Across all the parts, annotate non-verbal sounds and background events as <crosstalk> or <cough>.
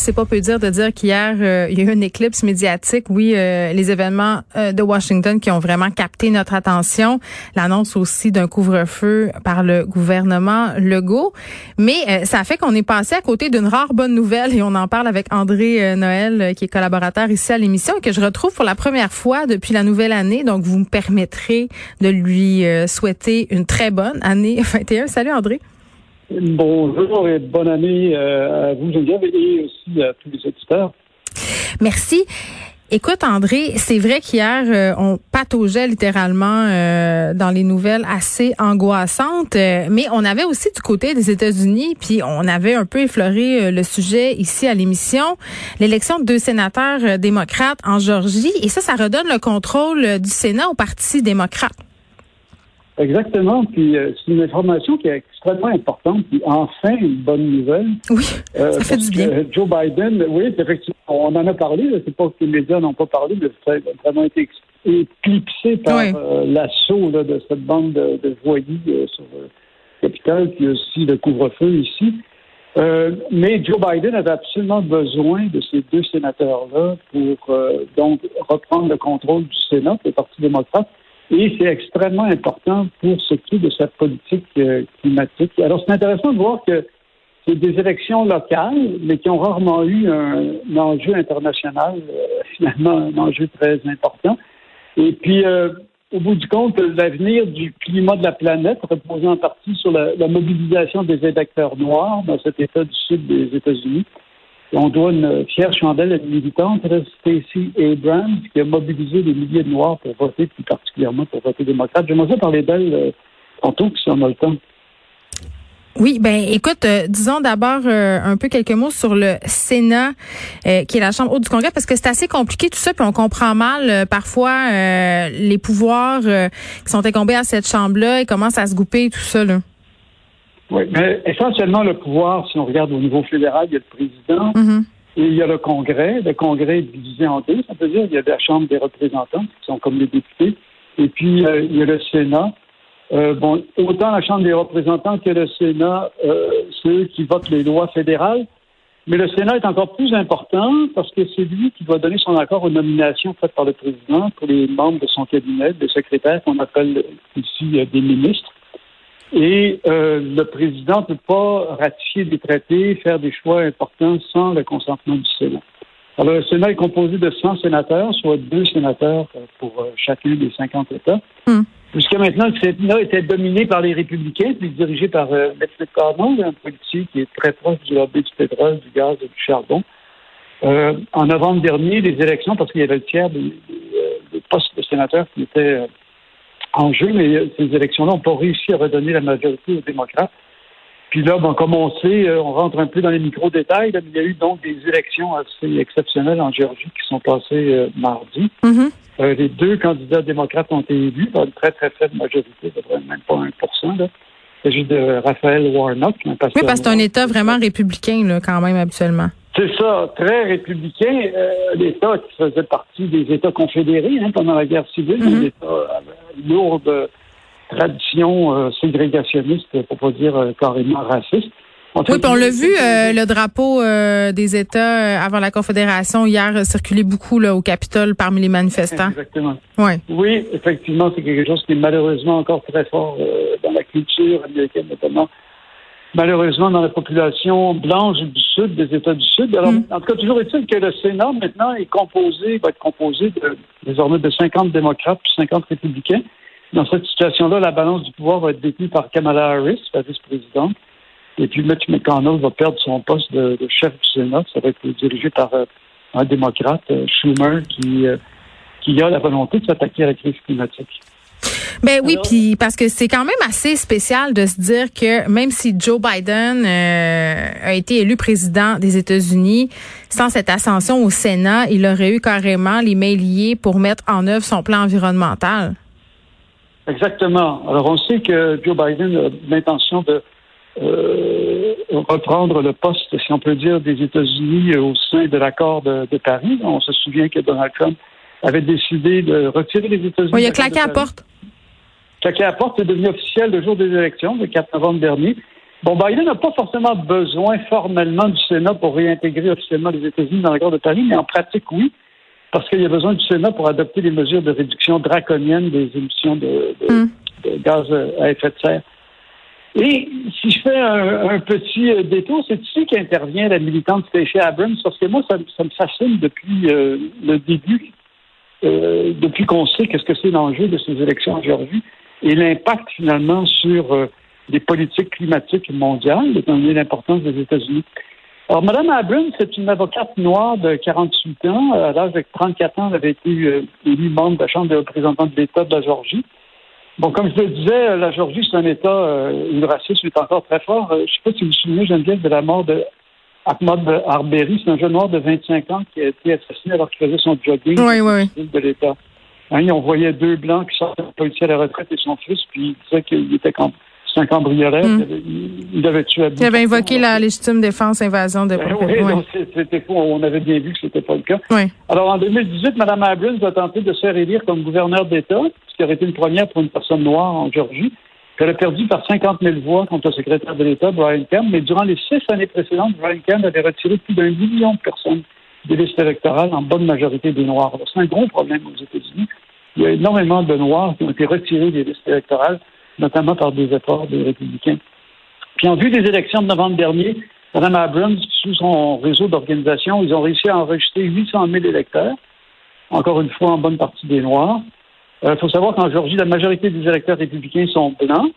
C'est pas peu dire de dire qu'hier, euh, il y a eu une éclipse médiatique. Oui, euh, les événements euh, de Washington qui ont vraiment capté notre attention. L'annonce aussi d'un couvre-feu par le gouvernement Legault. Mais ça fait qu'on est passé à côté d'une rare bonne nouvelle et on en parle avec André Noël, qui est collaborateur ici à l'émission et que je retrouve pour la première fois depuis la nouvelle année. Donc, vous me permettrez de lui souhaiter une très bonne année <laughs> 21. Salut André. Bonjour et bonne année euh, à vous, Geneviève, et aussi à tous les auditeurs. Merci. Écoute, André, c'est vrai qu'hier, euh, on pataugeait littéralement euh, dans les nouvelles assez angoissantes, mais on avait aussi du côté des États-Unis, puis on avait un peu effleuré le sujet ici à l'émission, l'élection de deux sénateurs démocrates en Georgie, et ça, ça redonne le contrôle du Sénat au Parti démocrate. Exactement. Puis euh, c'est une information qui est extrêmement importante. Puis enfin, une bonne nouvelle. Oui, euh, ça fait du bien. Joe Biden, oui, effectivement, on en a parlé. C'est pas que les médias n'ont pas parlé, mais ça a vraiment été éclipsé par euh, l'assaut de cette bande de, de voyous sur le capital, puis aussi le couvre-feu ici. mais Joe Biden avait absolument besoin de ces deux sénateurs-là pour donc reprendre le contrôle du Sénat, le Parti démocrate, et c'est extrêmement important pour ce qui est de sa politique euh, climatique. Alors, c'est intéressant de voir que c'est des élections locales, mais qui ont rarement eu un, enjeu international, euh, <laughs> finalement un enjeu très important. Et puis, euh, au bout du compte, l'avenir du climat de la planète repose en partie sur la, la mobilisation des électeurs noirs dans cet État du sud des États-Unis on doit une fière chandelle à militante, Stacey Abrams, qui a mobilisé des milliers de Noirs pour voter, plus particulièrement pour voter démocrate. J'aimerais ça parler d'elle euh, tantôt, si on a le temps. Oui, ben écoute, euh, disons d'abord euh, un peu quelques mots sur le Sénat, qui est la Chambre haute du Congrès, parce que c'est assez compliqué tout ça, puis on comprend mal parfois les pouvoirs qui sont incombés à cette Chambre-là et comment ça se goupille tout ça. Là. Oui, mais essentiellement, le pouvoir, si on regarde au niveau fédéral, il y a le président mm-hmm. et il y a le Congrès. Le Congrès est divisé en deux. Ça veut dire qu'il y a la Chambre des représentants, qui sont comme les députés, et puis euh, il y a le Sénat. Euh, bon, autant la Chambre des représentants que le Sénat, euh, ceux qui votent les lois fédérales. Mais le Sénat est encore plus important parce que c'est lui qui doit donner son accord aux nominations faites par le président pour les membres de son cabinet, des secrétaires qu'on appelle ici des ministres. Et euh, le président ne peut pas ratifier des traités, faire des choix importants sans le consentement du Sénat. Alors, le Sénat est composé de 100 sénateurs, soit deux sénateurs pour euh, chacun des 50 États. Hmm. Jusqu'à maintenant, le Sénat était dominé par les républicains, puis dirigé par euh, Mitch un politique qui est très proche du lobby du pétrole, du gaz et du charbon. Euh, en novembre dernier, les élections, parce qu'il y avait le tiers des, des postes de sénateurs qui étaient en jeu, mais ces élections-là n'ont pas réussi à redonner la majorité aux démocrates. Puis là, bon, comme on sait, euh, on rentre un peu dans les micro-détails, mais il y a eu donc des élections assez exceptionnelles en Géorgie qui sont passées euh, mardi. Mm-hmm. Euh, les deux candidats démocrates ont été élus par une très, très faible majorité, même pas 1 là. Il s'agit de Raphaël Warnock, un pasteur. Oui, parce que c'est un État vraiment républicain, là, quand même, habituellement. C'est ça, très républicain. L'État qui faisait partie des États confédérés hein, pendant la guerre civile, mm-hmm. l'État lourde tradition euh, ségrégationniste, pour pas dire euh, carrément raciste. oui, puis on l'a vu, euh, le drapeau des États avant la Confédération hier circulait beaucoup là, au Capitole parmi les manifestants. Exactement. Ouais. Oui, effectivement, c'est quelque chose qui est malheureusement encore très fort dans la culture américaine, notamment malheureusement dans la population blanche du Sud, des États du Sud. Alors, mm. en tout cas, toujours est-il que le Sénat, maintenant, est composé, va être composé de, désormais de 50 démocrates puis 50 républicains. Dans cette situation-là, la balance du pouvoir va être détenue par Kamala Harris, la vice-présidente. Et puis, Mitch McConnell va perdre son poste de, chef du Sénat. Ça va être dirigé par euh, un démocrate, euh, Schumer, qui, euh, qui a la volonté de s'attaquer à la crise climatique. Ben oui, puis parce que c'est quand même assez spécial de se dire que même si Joe Biden euh, a été élu président des États-Unis, sans cette ascension au Sénat, il aurait eu carrément les mains liées pour mettre en œuvre son plan environnemental. Exactement. Alors on sait que Joe Biden a l'intention de euh, reprendre le poste, si on peut dire, des États-Unis au sein de l'accord de, Paris. On se souvient que Donald Trump avait décidé de retirer les États-Unis. Oui, il a claqué à la porte. Claqué à la porte. C'est devenu officiel le jour des élections, le 4 novembre dernier. Bon, Biden n'a pas forcément besoin formellement du Sénat pour réintégrer officiellement les États-Unis dans l'accord de Paris, mais en pratique, oui, parce qu'il y a besoin du Sénat pour adopter des mesures de réduction draconienne des émissions de, hmm. gaz à effet de serre. Et si je fais un, petit euh, détour, c'est ici qu'intervient la militante Stacey Abrams, parce que moi, ça, me fascine depuis euh, le début, euh, depuis qu'on sait qu'est-ce que c'est l'enjeu de ces élections en Géorgie et l'impact finalement sur des politiques climatiques mondiales, étant donné l'importance des États-Unis. Alors, Mme Abrams, c'est une avocate noire de 48 ans. À l'âge de 34 ans, elle avait été élue membre de la Chambre des représentants de l'État de la Georgie. Bon, comme je le disais, la Georgie, c'est un État euh, où le racisme est encore très fort. Euh, je ne sais pas si vous vous souvenez, Geneviève, de la mort de Ahmad Arbery. C'est un jeune noir de 25 ans qui a été assassiné alors qu'il faisait son jogging de l'État. Hein, on voyait deux blancs qui sortaient de policier à la retraite et son fils, puis il disait qu'il était comme c'est un cambrioleur. Mm. Il, avait tué Il avait invoqué la légitime défense invasion de ben oui, c'était faux. On avait bien vu que c'était pas le cas. Alors, en 2018, Mme Abrams a tenté de se faire élire comme gouverneur d'État, ce qui aurait été une première pour une personne noire en Georgie. Elle a perdu par 50 000 voix contre le secrétaire de l'État, Brian Kemp, mais durant les six années précédentes, Brian Kemp avait retiré plus d'un million de personnes des listes électorales, en bonne majorité des Noirs. C'est un gros problème aux États-Unis. Il y a énormément de Noirs qui ont été retirés des listes électorales notamment par des efforts des républicains. Puis en vue des élections de novembre dernier, Mme Abrams, sous son réseau d'organisation, ils ont réussi à enregistrer 800 000 électeurs, encore une fois en bonne partie des Noirs. Il euh, faut savoir qu'en Georgie, la majorité des électeurs républicains sont blancs,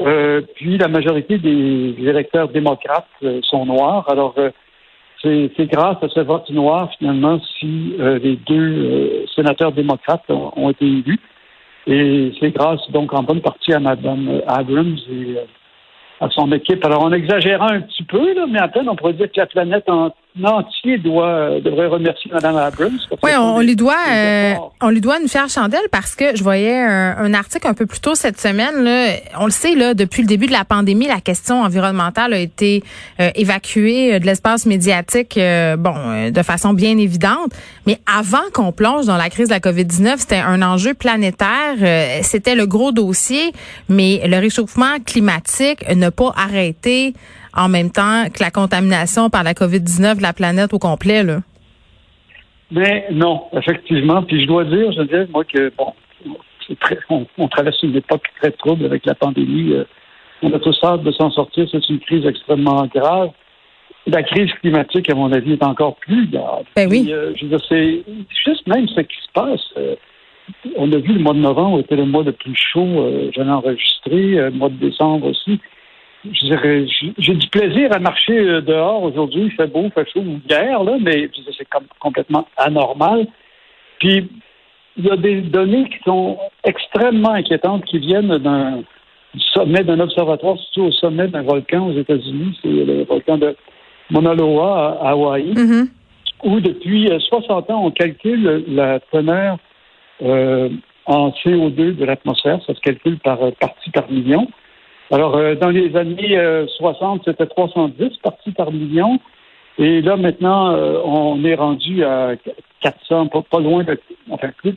euh, puis la majorité des, électeurs démocrates euh, sont noirs. Alors, c'est grâce à ce vote noir, finalement, si les deux sénateurs démocrates ont été élus. Et c'est grâce donc en bonne partie à Mme Abrams et euh, à son équipe. Alors, en exagérant un petit peu, là, mais à peine, on pourrait dire que la planète en, entier doit, devrait remercier Mme Abrams. Oui, on, lui doit, euh, on lui doit une fière chandelle parce que je voyais un, article un peu plus tôt cette semaine. Là, on le sait, là, depuis le début de la pandémie, la question environnementale a été euh, évacuée de l'espace médiatique, bon, de façon bien évidente. Mais avant qu'on plonge dans la crise de la COVID-19, c'était un enjeu planétaire. c'était le gros dossier, mais le réchauffement climatique ne pas arrêté en même temps que la contamination par la COVID-19 de la planète au complet, là? Mais non, effectivement. Puis je dois dire, je veux dire, moi, que bon, très, on, traverse une époque très trouble avec la pandémie. Euh, on a tous hâte de s'en sortir. C'est une crise extrêmement grave. La crise climatique, à mon avis, est encore plus grave. Ben oui. Euh, je veux dire, c'est juste même ce qui se passe. Euh, on a vu le mois de novembre était le mois le plus chaud j'en ai enregistré, le mois de décembre aussi j'ai du plaisir à marcher euh, dehors aujourd'hui. Il fait beau, il fait chaud, ou guerre, là, mais c'est complètement anormal. Puis, il y a des données qui sont extrêmement inquiétantes qui viennent d'un sommet d'un observatoire, surtout au sommet d'un volcan aux États-Unis. C'est le volcan de Mauna Loa à Hawaï, mm-hmm. où depuis 60 euh, ans, on calcule la teneur euh, en CO2 de l'atmosphère. Ça se calcule par partie par million. Alors, euh, dans les années 60, euh, c'était 310 parties par million. Et là, maintenant, euh, on est rendu à 400, pas, loin de, enfin, plus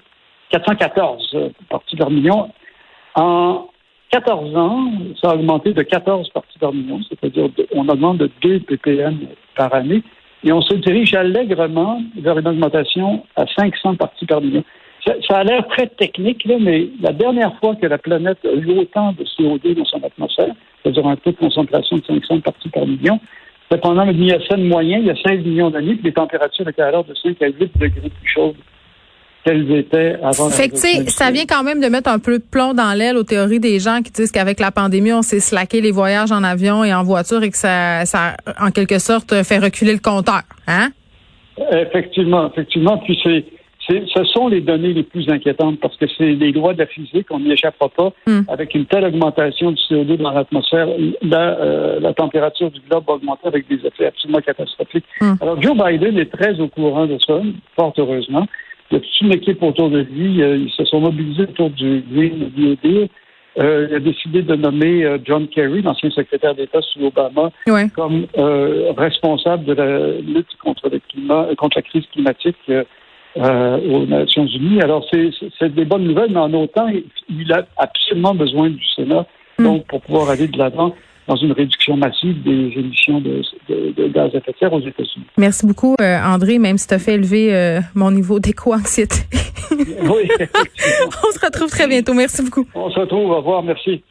414 parties par million. En 14 ans, ça a augmenté de 14 parties par million, c'est-à-dire on augmente de 2 ppm par année. Et on se dirige allègrement vers une augmentation à 500 parties par million. Ça, a l'air très technique, là, mais la dernière fois que la planète a eu autant de CO2 dans son atmosphère, c'est-à-dire un taux de concentration de 500 parties par million, c'était pendant le Miocène moyen, il y a 5 millions d'années, puis les températures étaient alors de 5 à 8 degrés plus chaudes qu'elles étaient avant. Fait que, ça vient quand même de mettre un peu de plomb dans l'aile aux théories des gens qui disent qu'avec la pandémie, on s'est slacké les voyages en avion et en voiture et que ça, ça, en quelque sorte, fait reculer le compteur, hein? Effectivement, effectivement. Puis c'est, ce sont les données les plus inquiétantes parce que c'est les lois de la physique, on n'y échappera pas. Hmm. Avec une telle augmentation du CO2 dans l'atmosphère, la, euh, la, température du globe va augmenter avec des effets absolument catastrophiques. Hmm. Alors, Joe Biden est très au courant de ça, fort heureusement. Il y a toute une équipe autour de lui. Euh, ils se sont mobilisés autour du Green New Deal. Euh, il a décidé de nommer euh, John Kerry, l'ancien secrétaire d'État sous Obama, comme responsable de la lutte contre le climat, contre la crise climatique aux Nations Unies. Alors, c'est des bonnes nouvelles, mais en autant, il a absolument besoin du Sénat, donc, pour pouvoir aller de l'avant dans une réduction massive des émissions de, gaz à effet de serre aux États-Unis. Merci beaucoup, André, même si tu as fait élever mon niveau d'éco-anxiété. oui, <laughs> On se retrouve très bientôt. Merci beaucoup. On se retrouve. Au revoir. Merci.